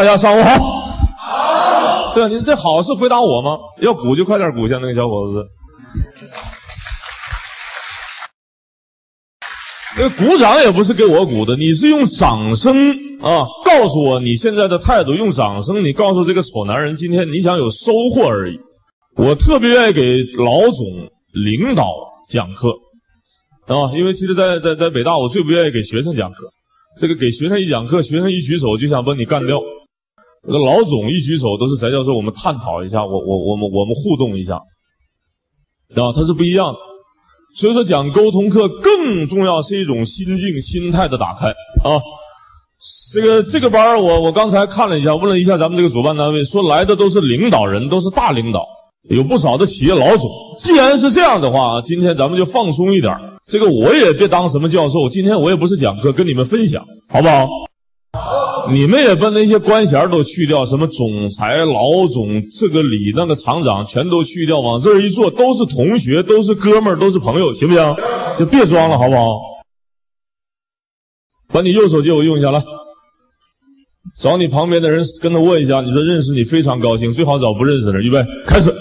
大家上午好。好。对啊，您这好是回答我吗？要鼓就快点鼓，像那个小伙子。那鼓掌也不是给我鼓的，你是用掌声啊告诉我你现在的态度，用掌声你告诉这个丑男人，今天你想有收获而已。我特别愿意给老总领导讲课啊，因为其实，在在在北大，我最不愿意给学生讲课。这个给学生一讲课，学生一举手就想把你干掉。那个老总一举手都是翟教授，我们探讨一下，我我我们我们互动一下，啊，他是不一样的。所以说，讲沟通课更重要是一种心境、心态的打开啊。这个这个班我我刚才看了一下，问了一下咱们这个主办单位，说来的都是领导人，都是大领导，有不少的企业老总。既然是这样的话，今天咱们就放松一点。这个我也别当什么教授，今天我也不是讲课，跟你们分享，好不好？你们也把那些官衔都去掉，什么总裁、老总、这个李、那个厂长，全都去掉，往这儿一坐，都是同学，都是哥们儿，都是朋友，行不行？就别装了，好不好？把你右手借我用一下，来，找你旁边的人跟他握一下，你说认识你非常高兴，最好找不认识的人。预备，开始。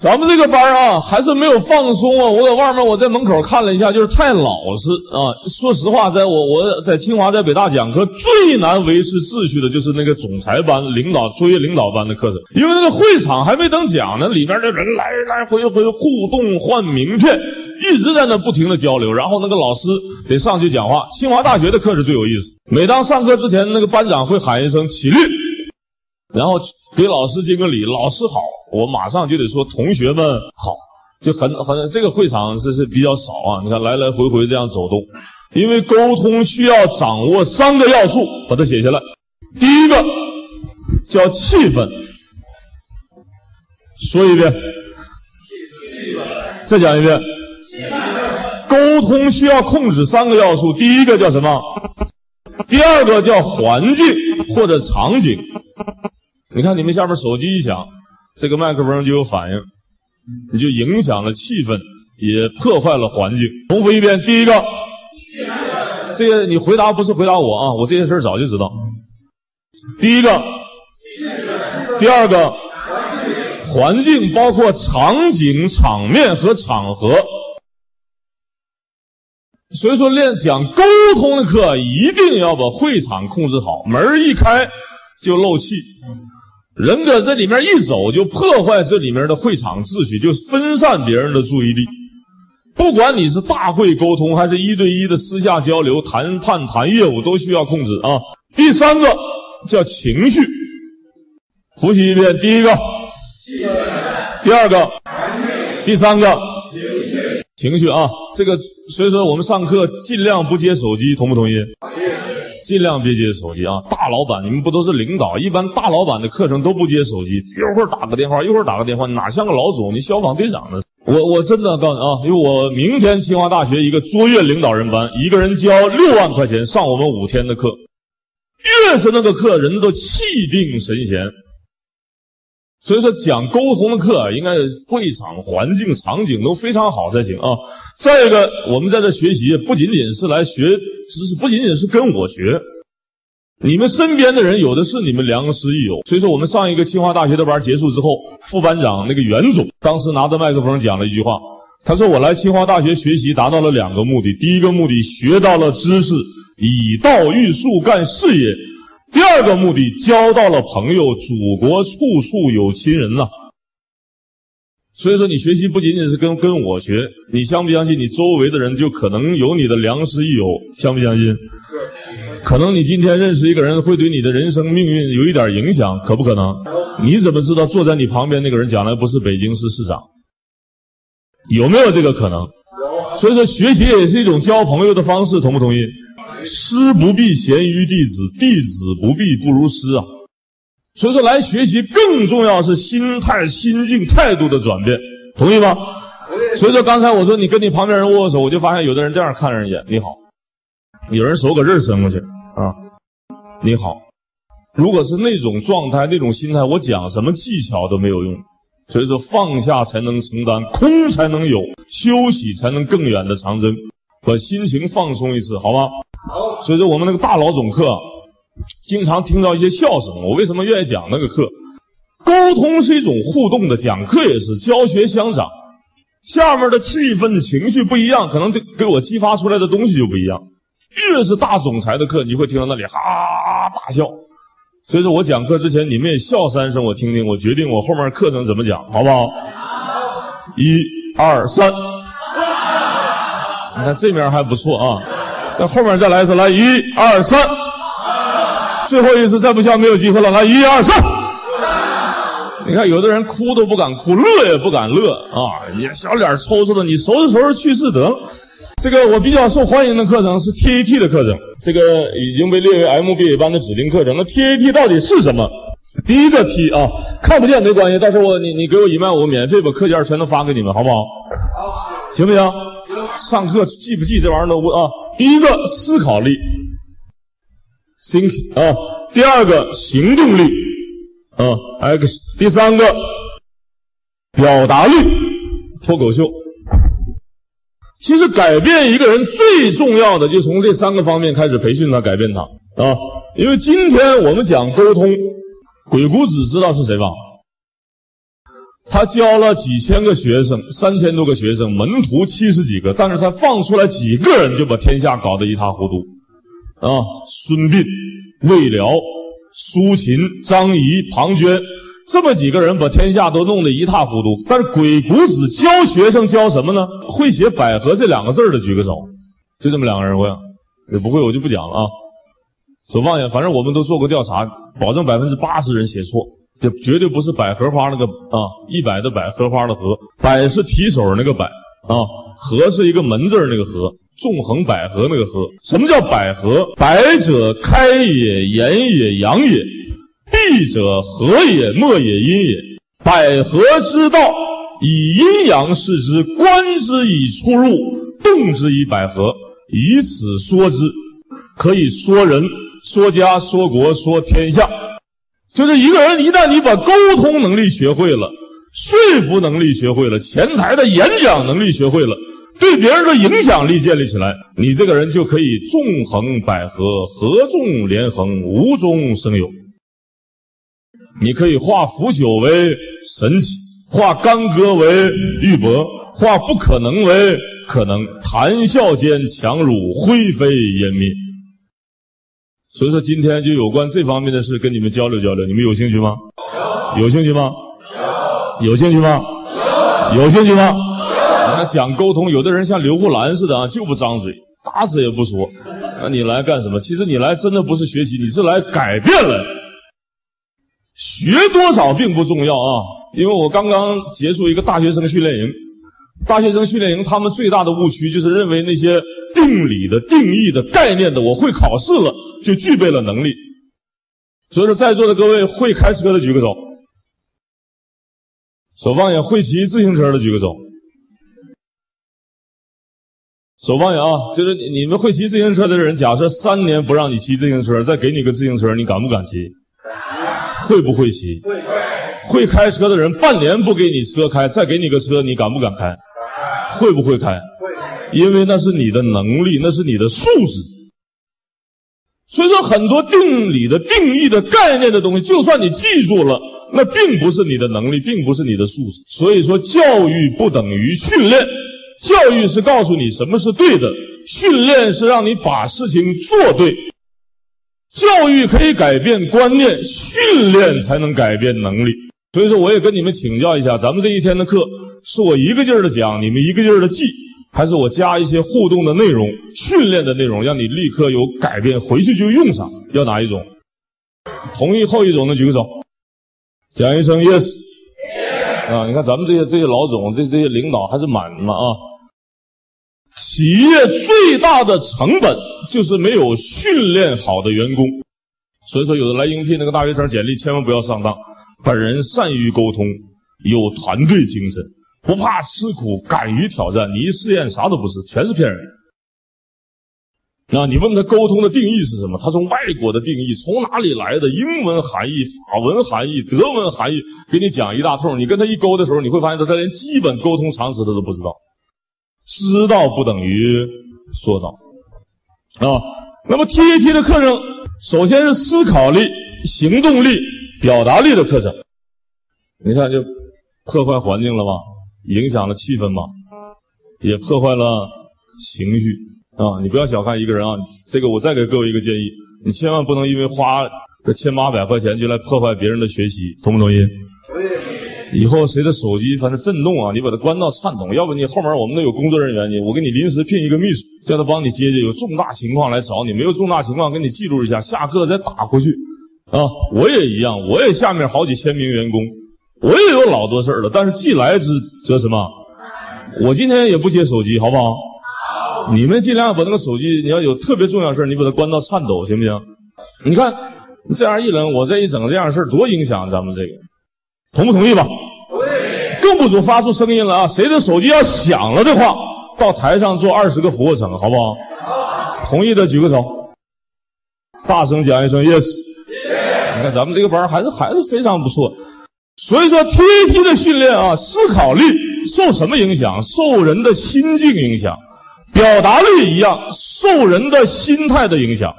咱们这个班啊，还是没有放松啊！我在外面，我在门口看了一下，就是太老实啊。说实话，在我我在清华在北大讲课，最难维持秩序的就是那个总裁班、领导作业领导班的课程，因为那个会场还没等讲呢，里面的人来来回回互动换名片，一直在那不停的交流，然后那个老师得上去讲话。清华大学的课是最有意思，每当上课之前，那个班长会喊一声起立。然后给老师敬个礼，老师好，我马上就得说同学们好，就很很这个会场是是比较少啊。你看来来回回这样走动，因为沟通需要掌握三个要素，把它写下来。第一个叫气氛，说一遍，再讲一遍，沟通需要控制三个要素，第一个叫什么？第二个叫环境或者场景。你看，你们下面手机一响，这个麦克风就有反应，你就影响了气氛，也破坏了环境。重复一遍，第一个，这个你回答不是回答我啊，我这些事儿早就知道。第一个，第二个，环境包括场景、场面和场合。所以说，练讲沟通的课一定要把会场控制好，门一开就漏气。人搁这里面一走，就破坏这里面的会场秩序，就分散别人的注意力。不管你是大会沟通，还是一对一的私下交流、谈判、谈业务，都需要控制啊。第三个叫情绪，复习一遍：第一个，第二个，第三个，情绪，情绪啊。这个所以说，我们上课尽量不接手机，同不同意？尽量别接手机啊！大老板，你们不都是领导？一般大老板的课程都不接手机，一会儿打个电话，一会儿打个电话，哪像个老总？你消防队长呢？我我真的告诉你啊，因为我明天清华大学一个卓越领导人班，一个人交六万块钱上我们五天的课，越是那个课，人都气定神闲。所以说，讲沟通的课应该会场环境场景都非常好才行啊。再一个，我们在这学习不仅仅是来学知识，不仅仅是跟我学，你们身边的人有的是你们良师益友。所以说，我们上一个清华大学的班结束之后，副班长那个袁总当时拿着麦克风讲了一句话，他说：“我来清华大学学习达到了两个目的，第一个目的学到了知识，以道育术干事业。”第二个目的，交到了朋友，祖国处处有亲人呐。所以说，你学习不仅仅是跟跟我学，你相不相信？你周围的人就可能有你的良师益友，相不相信？可能你今天认识一个人，会对你的人生命运有一点影响，可不可能？你怎么知道坐在你旁边那个人将来不是北京市市长？有没有这个可能？所以说，学习也是一种交朋友的方式，同不同意？师不必贤于弟子，弟子不必不如师啊。所以说，来学习更重要是心态、心境、态度的转变，同意吗？所以说，刚才我说你跟你旁边人握握手，我就发现有的人这样看人一眼，你好；有人手搁这儿伸过去啊，你好。如果是那种状态、那种心态，我讲什么技巧都没有用。所以说，放下才能承担，空才能有，休息才能更远的长征。把心情放松一次，好吗？好。所以说，我们那个大老总课，经常听到一些笑声。我为什么愿意讲那个课？沟通是一种互动的，讲课也是教学相长。下面的气氛情绪不一样，可能就给我激发出来的东西就不一样。越是大总裁的课，你会听到那里哈哈大笑。所以说我讲课之前，你们也笑三声，我听听。我决定我后面课程怎么讲，好不好？一、二、三。你看这面还不错啊，在后面再来一次，来一、二、三。最后一次再不笑没有机会了，来一、二、三。你看有的人哭都不敢哭，乐也不敢乐啊，你小脸抽抽的，你收拾收拾去世得了。这个我比较受欢迎的课程是 TAT 的课程，这个已经被列为 MBA 班的指定课程。那 TAT 到底是什么？第一个 T 啊，看不见没关系，到时候我你你给我一麦，我免费把课件全都发给你们，好不好？好，行不行？上课记不记这玩意儿都不啊。第一个思考力，thinking 啊，第二个行动力。啊，X，第三个表达力，脱口秀。其实改变一个人最重要的，就从这三个方面开始培训他，改变他啊。因为今天我们讲沟通，鬼谷子知道是谁吧？他教了几千个学生，三千多个学生，门徒七十几个，但是他放出来几个人就把天下搞得一塌糊涂啊。孙膑、魏辽。苏秦、张仪、庞涓，这么几个人把天下都弄得一塌糊涂。但是鬼谷子教学生教什么呢？会写“百合”这两个字的举个手，就这么两个人会。也不会我就不讲了啊。手放下，反正我们都做过调查，保证百分之八十人写错，这绝对不是百合花那个啊，一百的百合花的合，百是提手那个百啊，合是一个门字那个合。纵横捭阖那个阖，什么叫捭阖？捭者开也，言也，阳也；闭者合也，默也，阴也。捭阖之道，以阴阳视之，观之以出入，动之以捭阖，以此说之，可以说人、说家、说国、说天下。就是一个人，一旦你把沟通能力学会了，说服能力学会了，前台的演讲能力学会了。对别人的影响力建立起来，你这个人就可以纵横捭阖，合纵连横，无中生有。你可以化腐朽为神奇，化干戈为玉帛，化不可能为可能，谈笑间强弩灰飞烟灭。所以说，今天就有关这方面的事跟你们交流交流，你们有兴趣吗？有。有兴趣吗？有。兴趣吗？有兴趣吗？讲沟通，有的人像刘胡兰似的啊，就不张嘴，打死也不说。那你来干什么？其实你来真的不是学习，你是来改变了。学多少并不重要啊，因为我刚刚结束一个大学生训练营，大学生训练营他们最大的误区就是认为那些定理的、定义的、概念的，我会考试了就具备了能力。所以说，在座的各位会开车的举个手，手放下；会骑自行车的举个手。手放下啊！就是你们会骑自行车的人，假设三年不让你骑自行车，再给你个自行车，你敢不敢骑？会不会骑？会。会开车的人，半年不给你车开，再给你个车，你敢不敢开？会不会开？会。因为那是你的能力，那是你的素质。所以说，很多定理的、定义的概念的东西，就算你记住了，那并不是你的能力，并不是你的素质。所以说，教育不等于训练。教育是告诉你什么是对的，训练是让你把事情做对。教育可以改变观念，训练才能改变能力。所以说，我也跟你们请教一下，咱们这一天的课是我一个劲儿的讲，你们一个劲儿的记，还是我加一些互动的内容、训练的内容，让你立刻有改变，回去就用上？要哪一种？同意后一种的举个手，讲一声 yes。啊，你看咱们这些这些老总，这这些领导还是满嘛啊。企业最大的成本就是没有训练好的员工，所以说有的来应聘那个大学生简历千万不要上当。本人善于沟通，有团队精神，不怕吃苦，敢于挑战。你一试验啥都不是，全是骗人。那，你问他沟通的定义是什么？他从外国的定义，从哪里来的？英文含义、法文含义、德文含义，给你讲一大通。你跟他一沟的时候，你会发现他他连基本沟通常识他都不知道。知道不等于做到，啊！那么 TAT 的课程，首先是思考力、行动力、表达力的课程。你看，就破坏环境了吧？影响了气氛吧？也破坏了情绪啊！你不要小看一个人啊！这个我再给各位一个建议，你千万不能因为花个千八百块钱就来破坏别人的学习，同不同意？以后谁的手机反正震动啊，你把它关到颤抖，要不你后面我们都有工作人员，你我给你临时聘一个秘书，叫他帮你接接，有重大情况来找你，没有重大情况给你记录一下，下课再打过去。啊，我也一样，我也下面好几千名员工，我也有老多事儿了，但是既来之则什么？我今天也不接手机，好不好？你们尽量把那个手机，你要有特别重要事你把它关到颤抖，行不行？你看，这样一冷，我这一整这样事多影响咱们这个。同不同意吧？同意。更不准发出声音了啊！谁的手机要响了的话，到台上做二十个俯卧撑，好不好？好。同意的举个手。大声讲一声 yes。你看咱们这个班还是还是非常不错。所以说 TAT 的训练啊，思考力受什么影响？受人的心境影响。表达力一样，受人的心态的影响。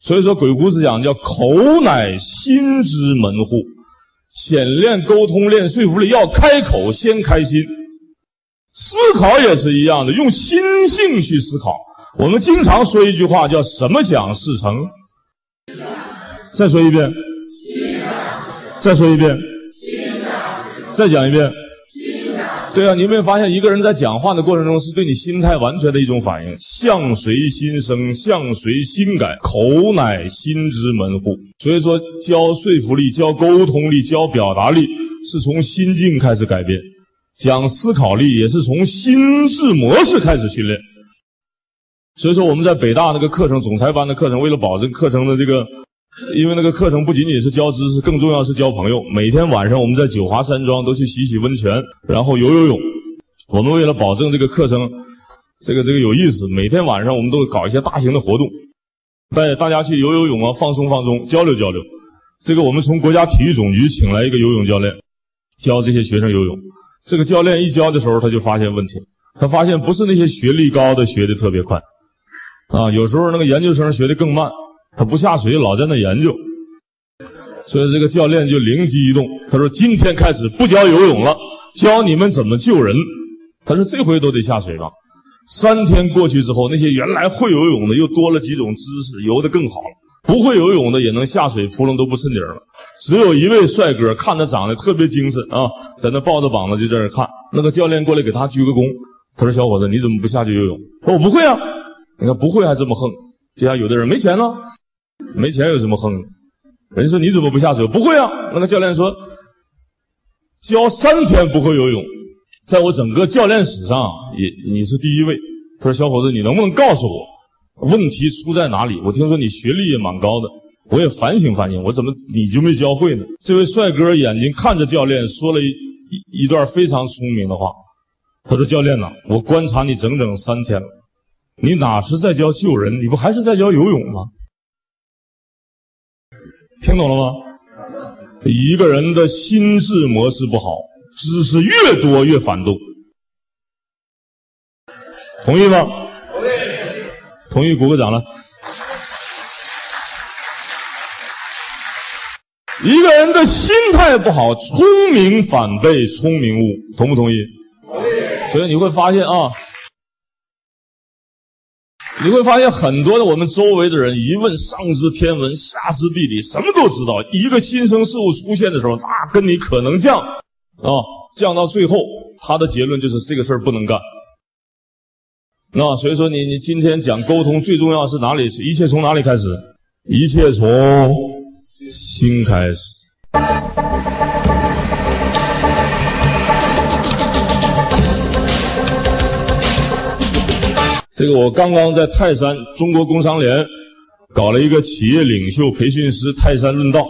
所以说鬼谷子讲叫口乃心之门户。先练沟通，练说服力，要开口先开心。思考也是一样的，用心性去思考。我们经常说一句话，叫“什么想事成”。再说一遍。再说一遍。再讲一遍。对啊，你有没有发现，一个人在讲话的过程中，是对你心态完全的一种反应？相随心生，相随心改，口乃心之门户。所以说，教说服力、教沟通力、教表达力，是从心境开始改变；讲思考力，也是从心智模式开始训练。所以说，我们在北大那个课程，总裁班的课程，为了保证课程的这个。因为那个课程不仅仅是教知识，更重要是交朋友。每天晚上我们在九华山庄都去洗洗温泉，然后游游泳。我们为了保证这个课程，这个这个有意思，每天晚上我们都搞一些大型的活动，带大家去游游泳啊，放松放松，交流交流。这个我们从国家体育总局请来一个游泳教练，教这些学生游泳。这个教练一教的时候，他就发现问题，他发现不是那些学历高的学的特别快，啊，有时候那个研究生学的更慢。他不下水，老在那研究，所以这个教练就灵机一动，他说：“今天开始不教游泳了，教你们怎么救人。”他说：“这回都得下水吧？”三天过去之后，那些原来会游泳的又多了几种姿势，游得更好了；不会游泳的也能下水，扑棱都不抻底了。只有一位帅哥，看着长得特别精神啊，在那抱着膀子就在那看。那个教练过来给他鞠个躬，他说：“小伙子，你怎么不下去游泳？”他说：“我不会啊。”你看不会还这么横。就像有的人没钱呢。没钱有什么横？人说你怎么不下水？不会啊。那个教练说，教三天不会游泳，在我整个教练史上也你是第一位。他说小伙子，你能不能告诉我问题出在哪里？我听说你学历也蛮高的，我也反省反省，我怎么你就没教会呢？这位帅哥眼睛看着教练，说了一一段非常聪明的话。他说教练呐，我观察你整整三天了，你哪是在教救人？你不还是在教游泳吗？听懂了吗？一个人的心智模式不好，知识越多越反动。同意吗？同意。同意，鼓个掌了。一个人的心态不好，聪明反被聪明误。同不同意？同意。所以你会发现啊。你会发现很多的我们周围的人一问上知天文下知地理，什么都知道。一个新生事物出现的时候，那跟你可能降啊，降到最后，他的结论就是这个事儿不能干。那所以说，你你今天讲沟通最重要是哪里？一切从哪里开始？一切从心开始。这个我刚刚在泰山中国工商联搞了一个企业领袖培训师泰山论道。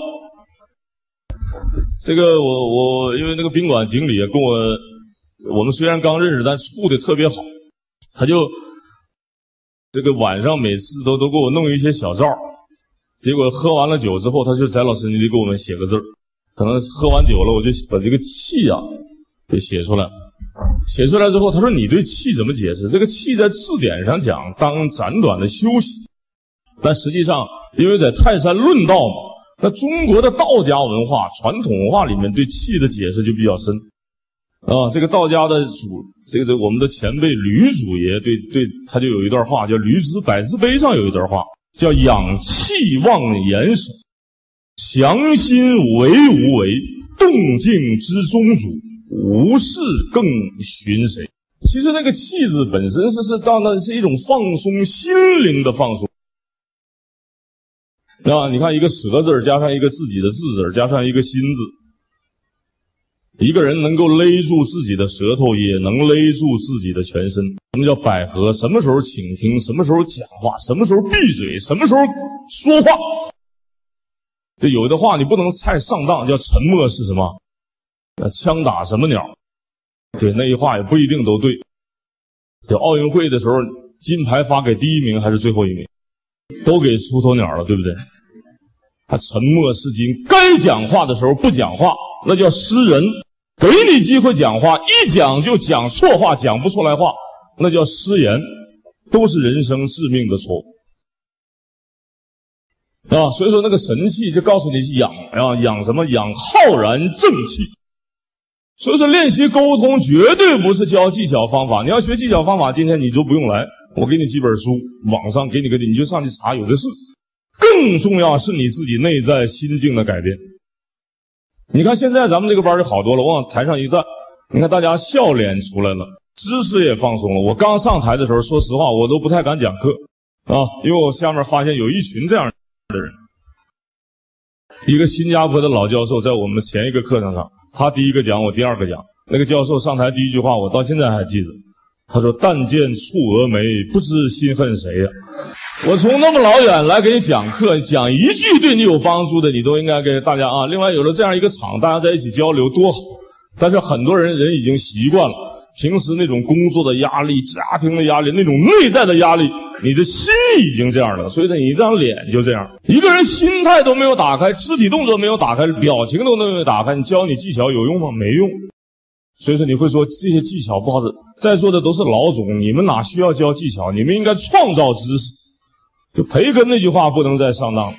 这个我我因为那个宾馆经理跟我，我们虽然刚认识，但处的特别好。他就这个晚上每次都都给我弄一些小灶，结果喝完了酒之后，他就翟老师，你得给我们写个字可能喝完酒了，我就把这个气啊给写出来。写出来之后，他说：“你对气怎么解释？这个气在字典上讲，当暂短的休息但实际上，因为在泰山论道嘛，那中国的道家文化、传统文化里面对气的解释就比较深。啊，这个道家的主，这个这我们的前辈吕祖爷，对对，他就有一段话，叫《吕子百字碑》上有一段话，叫“养气望严守，强心为无为，动静之中主，无事更寻谁？”其实那个“气”字本身是是当那是一种放松心灵的放松。那，你看一个“舌”字加上一个自己的“字”字，加上一个“心”字。一个人能够勒住自己的舌头，也能勒住自己的全身。什么叫百合？什么时候倾听？什么时候讲话？什么时候闭嘴？什么时候说话？这有的话你不能太上当，叫沉默是什么？那枪打什么鸟？对，那句话也不一定都对。这奥运会的时候，金牌发给第一名还是最后一名？都给出头鸟了，对不对？他沉默是金，该讲话的时候不讲话，那叫失人。给你机会讲话，一讲就讲错话，讲不出来话，那叫失言，都是人生致命的错误啊！所以说，那个神气就告诉你养啊，养什么？养浩然正气。所以说，练习沟通绝对不是教技巧方法。你要学技巧方法，今天你就不用来，我给你几本书，网上给你个，你就上去查，有的是。更重要是你自己内在心境的改变。你看现在咱们这个班就好多了，我往台上一站，你看大家笑脸出来了，知识也放松了。我刚上台的时候，说实话，我都不太敢讲课啊，因为我下面发现有一群这样的人。一个新加坡的老教授在我们前一个课程上，他第一个讲，我第二个讲。那个教授上台第一句话，我到现在还记得，他说：“但见蹙蛾眉，不知心恨谁呀。”我从那么老远来给你讲课，讲一句对你有帮助的，你都应该给大家啊。另外，有了这样一个场，大家在一起交流多好。但是很多人人已经习惯了，平时那种工作的压力、家庭的压力、那种内在的压力，你的心已经这样了，所以呢，你这张脸就这样。一个人心态都没有打开，肢体动作没有打开，表情都没有打开，你教你技巧有用吗？没用。所以说你会说这些技巧不好使，在座的都是老总，你们哪需要教技巧？你们应该创造知识。就培根那句话不能再上当，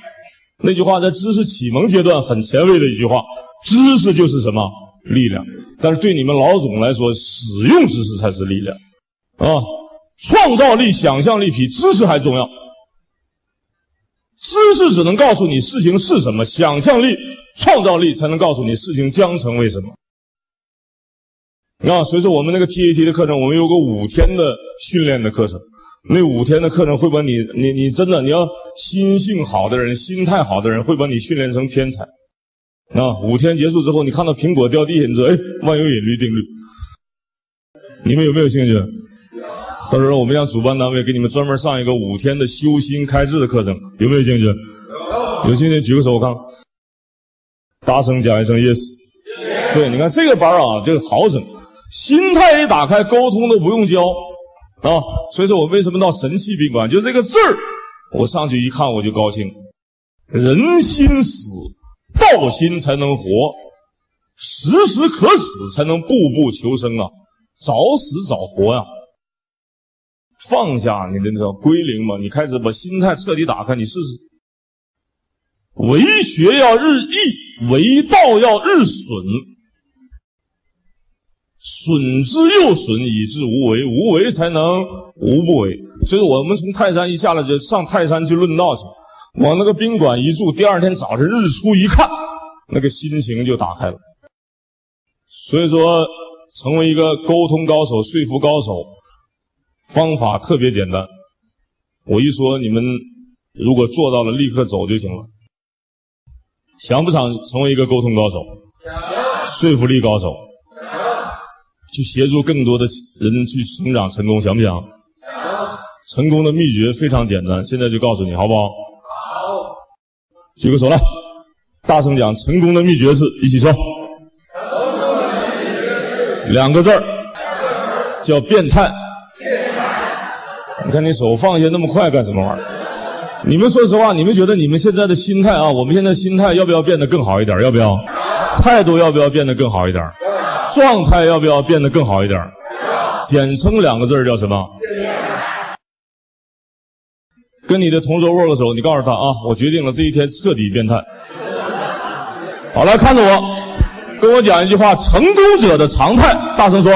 那句话在知识启蒙阶段很前卫的一句话，知识就是什么力量，但是对你们老总来说，使用知识才是力量，啊，创造力、想象力比知识还重要。知识只能告诉你事情是什么，想象力、创造力才能告诉你事情将成为什么。啊，所以说我们那个 TAT 的课程，我们有个五天的训练的课程。那五天的课程会把你，你你真的，你要心性好的人，心态好的人，会把你训练成天才。啊，五天结束之后，你看到苹果掉地下，你说，哎，万有引力定律。你们有没有兴趣？到时候我们让主办单位给你们专门上一个五天的修心开智的课程，有没有兴趣？有兴趣举个手，我看。大声讲一声 yes。对，你看这个班啊，就好整，心态一打开，沟通都不用教。啊，所以说我为什么到神气宾馆？就这个字儿，我上去一看我就高兴。人心死，道心才能活；时时可死，才能步步求生啊！早死早活呀！放下你的那种归零嘛，你开始把心态彻底打开，你试试。为学要日益，为道要日损。损之又损，以至无为。无为才能无不为。所以，我们从泰山一下来就上泰山去论道去，往那个宾馆一住，第二天早晨日出一看，那个心情就打开了。所以说，成为一个沟通高手、说服高手，方法特别简单。我一说，你们如果做到了，立刻走就行了。想不想成为一个沟通高手？说服力高手？去协助更多的人去成长成功，想不想？想。成功的秘诀非常简单，现在就告诉你，好不好？好。举个手来，大声讲，成功的秘诀是一起说。成功的秘诀是两个字儿，叫。变态。你看你手放下那么快干什么玩意儿？你们说实话，你们觉得你们现在的心态啊，我们现在心态要不要变得更好一点？要不要？态度要不要变得更好一点？状态要不要变得更好一点？简称两个字叫什么？跟你的同桌握个手，你告诉他啊，我决定了这一天彻底变态。好，来看着我，跟我讲一句话：成功者的常态，大声说，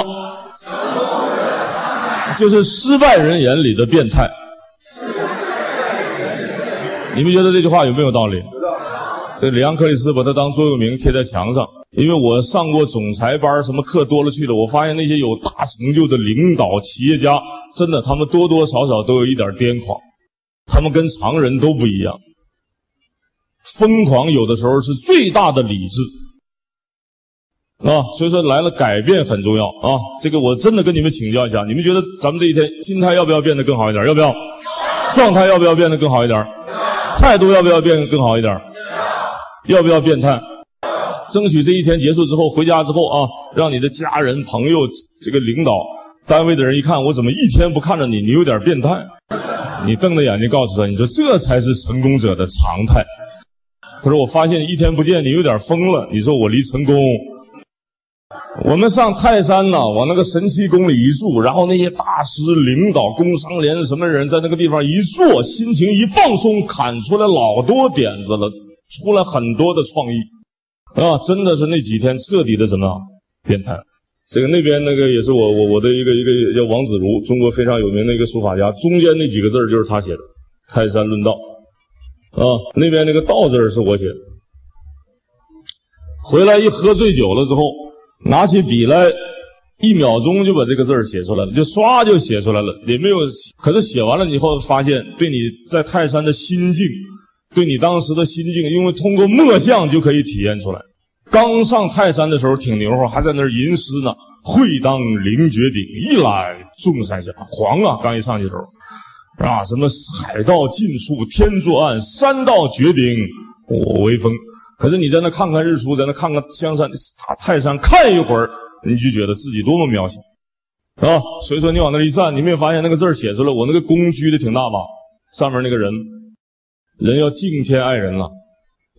就是失败人眼里的变态。你们觉得这句话有没有道理？这里昂克里斯把它当座右铭贴在墙上，因为我上过总裁班，什么课多了去了。我发现那些有大成就的领导、企业家，真的，他们多多少少都有一点癫狂，他们跟常人都不一样。疯狂有的时候是最大的理智啊，所以说来了改变很重要啊。这个我真的跟你们请教一下，你们觉得咱们这一天心态要不要变得更好一点？要不要？状态要不要变得更好一点？态度要不要变得更好一点？要不要变态？争取这一天结束之后，回家之后啊，让你的家人、朋友、这个领导、单位的人一看，我怎么一天不看着你，你有点变态。你瞪着眼睛告诉他，你说这才是成功者的常态。他说我发现一天不见你有点疯了。你说我离成功？我们上泰山呐，往那个神七宫里一住，然后那些大师、领导、工商联什么人在那个地方一坐，心情一放松，砍出来老多点子了，出来很多的创意，啊，真的是那几天彻底的什么变态。这个那边那个也是我我我的一个一个叫王子如，中国非常有名的一个书法家，中间那几个字就是他写的，《泰山论道》，啊，那边那个道字是我写的。回来一喝醉酒了之后。拿起笔来，一秒钟就把这个字儿写出来了，就唰就写出来了，也没有。可是写完了以后，发现对你在泰山的心境，对你当时的心境，因为通过墨像就可以体验出来。刚上泰山的时候挺牛乎，还在那儿吟诗呢。会当凌绝顶，一览众山小。黄啊，刚一上去的时候，啊，什么海到尽处天作岸，山到绝顶我为峰。可是你在那看看日出，在那看看香山、大泰山，看一会儿，你就觉得自己多么渺小，啊！所以说你往那一站，你没有发现那个字写出来，我那个功居的挺大吧？上面那个人，人要敬天爱人了，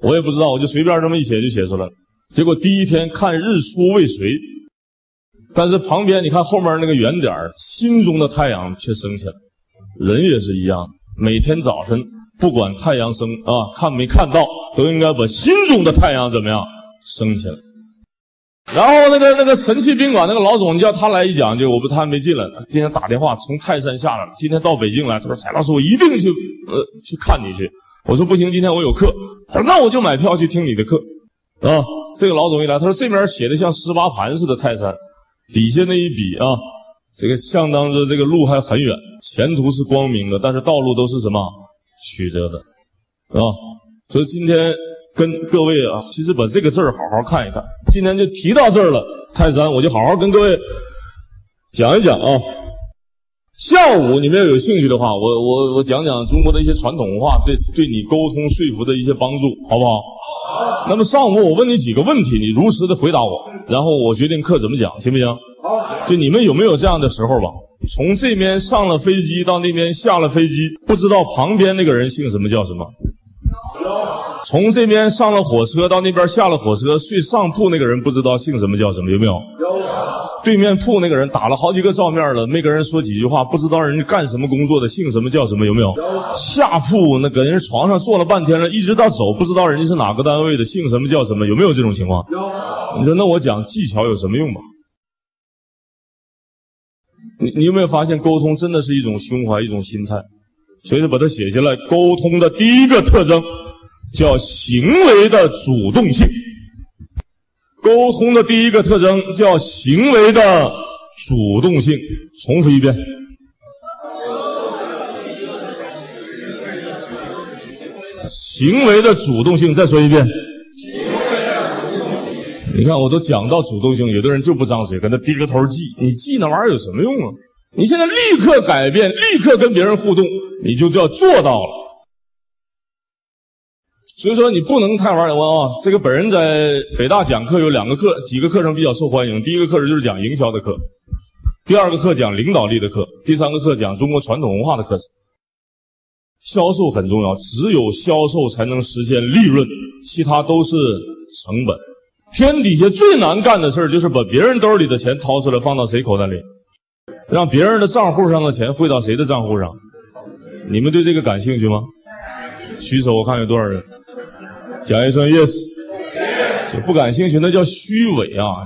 我也不知道，我就随便这么一写就写出来了。结果第一天看日出未遂，但是旁边你看后面那个圆点心中的太阳却升起来。人也是一样，每天早晨。不管太阳升啊，看没看到，都应该把心中的太阳怎么样升起来。然后那个那个神奇宾馆那个老总，叫他来一讲就，我不他还没进来呢。今天打电话从泰山下来了，今天到北京来，他说蔡老师我一定去呃去看你去。我说不行，今天我有课。他说那我就买票去听你的课啊。这个老总一来，他说这边写的像十八盘似的泰山，底下那一笔啊，这个相当着这个路还很远，前途是光明的，但是道路都是什么？曲折的，啊，所以今天跟各位啊，其实把这个字儿好好看一看。今天就提到这儿了，泰山，我就好好跟各位讲一讲啊。下午你们要有兴趣的话，我我我讲讲中国的一些传统文化，对对你沟通说服的一些帮助，好不好？好。那么上午我问你几个问题，你如实的回答我，然后我决定课怎么讲，行不行？好。就你们有没有这样的时候吧？从这边上了飞机到那边下了飞机，不知道旁边那个人姓什么叫什么。从这边上了火车到那边下了火车，睡上铺那个人不知道姓什么叫什么，有没有？有。对面铺那个人打了好几个照面了，没跟人说几句话，不知道人家干什么工作的，姓什么叫什么，有没有？下铺那搁人床上坐了半天了，一直到走，不知道人家是哪个单位的，姓什么叫什么，有没有这种情况？有。你说那我讲技巧有什么用吧？你你有没有发现，沟通真的是一种胸怀，一种心态？所以说把它写下来。沟通的第一个特征叫行为的主动性。沟通的第一个特征叫行为的主动性。重复一遍。行为的主动性，再说一遍。你看，我都讲到主动性，有的人就不张嘴，跟他低着头记。你记那玩意儿有什么用啊？你现在立刻改变，立刻跟别人互动，你就叫做到了。所以说，你不能太玩儿啊！这个本人在北大讲课有两个课，几个课程比较受欢迎。第一个课程就是讲营销的课，第二个课讲领导力的课，第三个课讲中国传统文化的课程。销售很重要，只有销售才能实现利润，其他都是成本。天底下最难干的事儿，就是把别人兜里的钱掏出来放到谁口袋里，让别人的账户上的钱汇到谁的账户上。你们对这个感兴趣吗？举手，我看有多少人。讲一声 yes。就不感兴趣，那叫虚伪啊！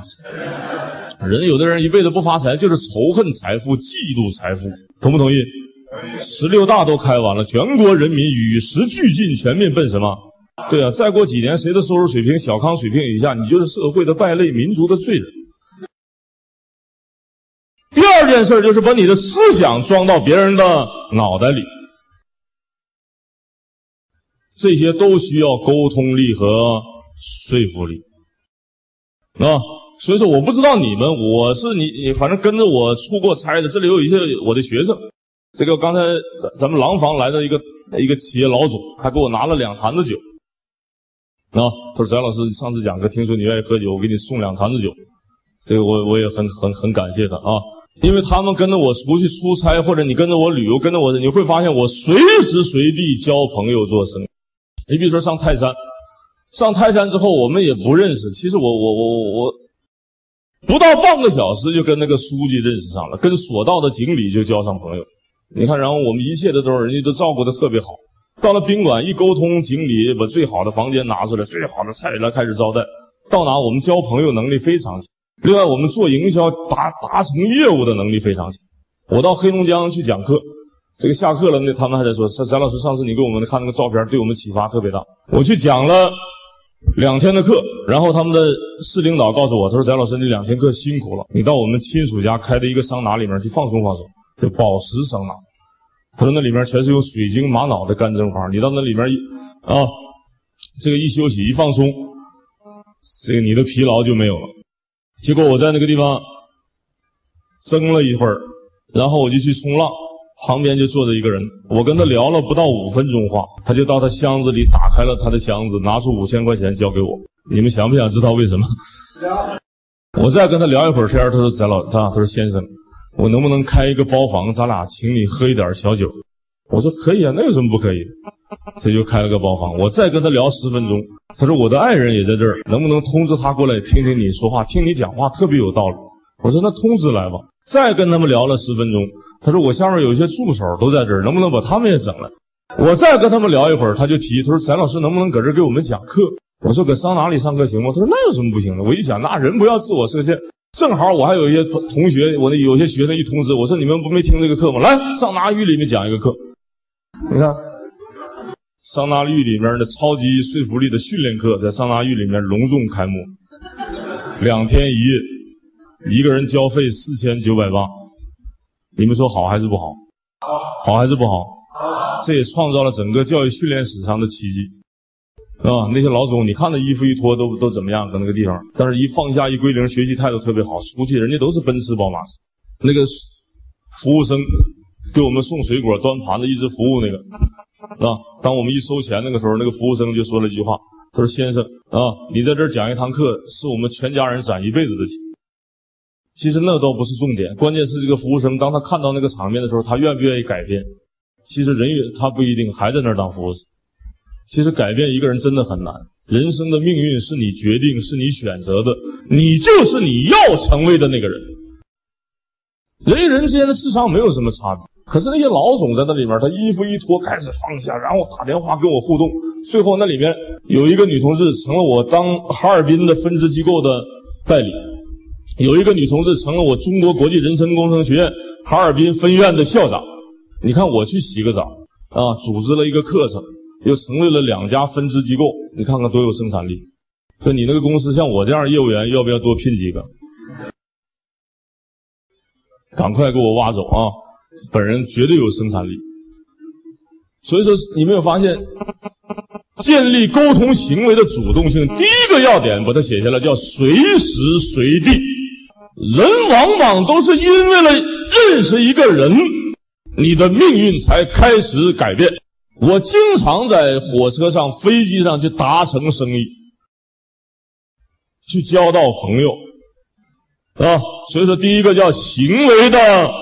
人有的人一辈子不发财，就是仇恨财富、嫉妒财富，同不同意？十六大都开完了，全国人民与时俱进，全面奔什么？对啊，再过几年，谁的收入水平小康水平以下，你就是社会的败类，民族的罪人。第二件事就是把你的思想装到别人的脑袋里，这些都需要沟通力和说服力啊。所以说，我不知道你们，我是你，你反正跟着我出过差的，这里有一些我的学生。这个刚才咱咱们廊坊来的一个一个企业老总，还给我拿了两坛子酒。啊，他说：“翟老师，上次讲课，听说你愿意喝酒，我给你送两坛子酒。”这个我我也很很很感谢他啊，因为他们跟着我出去出差，或者你跟着我旅游，跟着我，你会发现我随时随地交朋友做生意。你比如说上泰山，上泰山之后，我们也不认识。其实我我我我我。不到半个小时就跟那个书记认识上了，跟所到的经理就交上朋友。你看，然后我们一切的都是人家都照顾的特别好。到了宾馆一沟通，经理把最好的房间拿出来，最好的菜来开始招待。到哪我们交朋友能力非常强。另外，我们做营销达达成业务的能力非常强。我到黑龙江去讲课，这个下课了，那他们还在说：“翟翟老师，上次你给我们看那个照片，对我们启发特别大。”我去讲了。两天的课，然后他们的市领导告诉我，他说：“翟老师，你两天课辛苦了，你到我们亲属家开的一个桑拿里面去放松放松，叫宝石桑拿。他说那里面全是有水晶玛瑙的干蒸房，你到那里面一啊，这个一休息一放松，这个你的疲劳就没有了。结果我在那个地方蒸了一会儿，然后我就去冲浪。”旁边就坐着一个人，我跟他聊了不到五分钟话，他就到他箱子里打开了他的箱子，拿出五千块钱交给我。你们想不想知道为什么？我再跟他聊一会儿天，他说：“翟老，他他说先生，我能不能开一个包房，咱俩请你喝一点小酒？”我说：“可以啊，那有什么不可以？”他就开了个包房。我再跟他聊十分钟，他说：“我的爱人也在这儿，能不能通知他过来听听你说话？听你讲话特别有道理。”我说：“那通知来吧。”再跟他们聊了十分钟。他说：“我下面有一些助手都在这儿，能不能把他们也整来？”我再跟他们聊一会儿，他就提，他说：“翟老师能不能搁这儿给我们讲课？”我说：“搁桑拿里上课行吗？”他说：“那有什么不行的？”我一想，那人不要自我设限，正好我还有一些同同学，我那有些学生一通知我说：“你们不没听这个课吗？来，桑拿浴里面讲一个课。”你看，桑拿浴里面的超级说服力的训练课在桑拿浴里面隆重开幕，两天一夜，一个人交费四千九百八。你们说好还是不好？好还是不好？这也创造了整个教育训练史上的奇迹，啊！那些老总，你看他衣服一脱都都怎么样？搁那个地方，但是一放假一归零，学习态度特别好，出去人家都是奔驰宝马。那个服务生给我们送水果、端盘子、一直服务那个，啊！当我们一收钱那个时候，那个服务生就说了一句话：“他说先生啊，你在这儿讲一堂课，是我们全家人攒一辈子的钱。”其实那倒不是重点，关键是这个服务生，当他看到那个场面的时候，他愿不愿意改变？其实人也他不一定还在那儿当服务生。其实改变一个人真的很难，人生的命运是你决定，是你选择的，你就是你要成为的那个人。人与人之间的智商没有什么差别，可是那些老总在那里面，他衣服一脱开始放下，然后打电话跟我互动，最后那里面有一个女同志成了我当哈尔滨的分支机构的代理。有一个女同志成了我中国国际人生工程学院哈尔滨分院的校长。你看我去洗个澡啊，组织了一个课程，又成立了两家分支机构。你看看多有生产力！说你那个公司像我这样业务员，要不要多聘几个？赶快给我挖走啊！本人绝对有生产力。所以说，你没有发现，建立沟通行为的主动性，第一个要点把它写下来，叫随时随地。人往往都是因为了认识一个人，你的命运才开始改变。我经常在火车上、飞机上去达成生意，去交到朋友，啊，所以说第一个叫行为的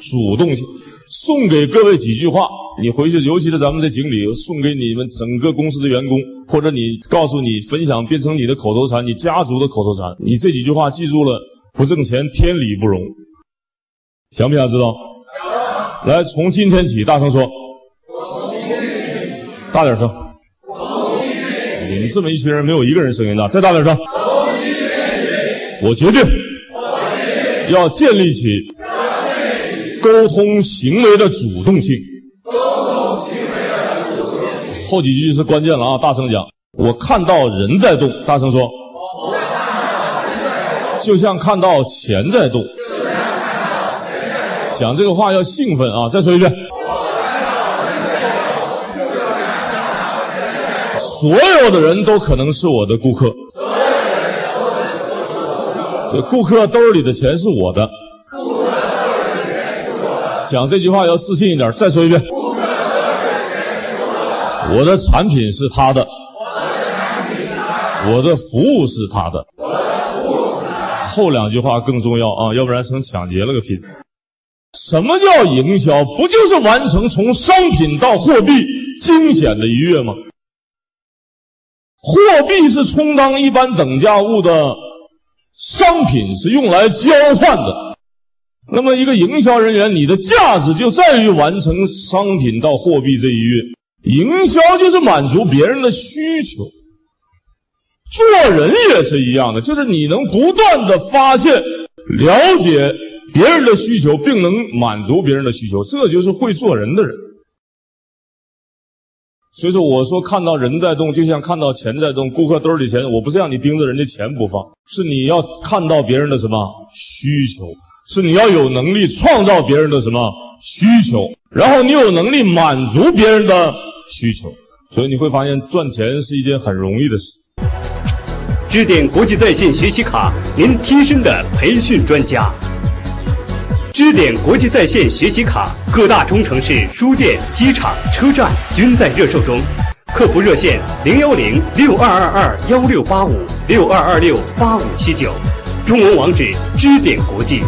主动性。送给各位几句话，你回去，尤其是咱们的经理，送给你们整个公司的员工，或者你告诉你分享，变成你的口头禅，你家族的口头禅。你这几句话记住了。不挣钱，天理不容。想不想知道？来，从今天起，大声说：大点声。你们这么一群人，没有一个人声音大，再大点声。我决定要建立起沟通行为的主动性。后几句是关键了啊！大声讲，我看到人在动，大声说。就像看到钱在动。讲这个话要兴奋啊！再说一遍。所有的人都可能是我的顾客。这顾客兜里的钱是我的。讲这句话要自信一点。再说一遍。我的产品是他的。我的服务是他的。后两句话更重要啊，要不然成抢劫了个屁。什么叫营销？不就是完成从商品到货币惊险的一跃吗？货币是充当一般等价物的，商品是用来交换的。那么，一个营销人员，你的价值就在于完成商品到货币这一运。营销就是满足别人的需求。做人也是一样的，就是你能不断的发现、了解别人的需求，并能满足别人的需求，这就是会做人的人。所以说，我说看到人在动，就像看到钱在动。顾客兜里钱，我不是让你盯着人家钱不放，是你要看到别人的什么需求，是你要有能力创造别人的什么需求，然后你有能力满足别人的需求。所以你会发现，赚钱是一件很容易的事。支点国际在线学习卡，您贴身的培训专家。支点国际在线学习卡，各大中城市书店、机场、车站均在热售中。客服热线：零幺零六二二二幺六八五六二二六八五七九。中文网址：支点国际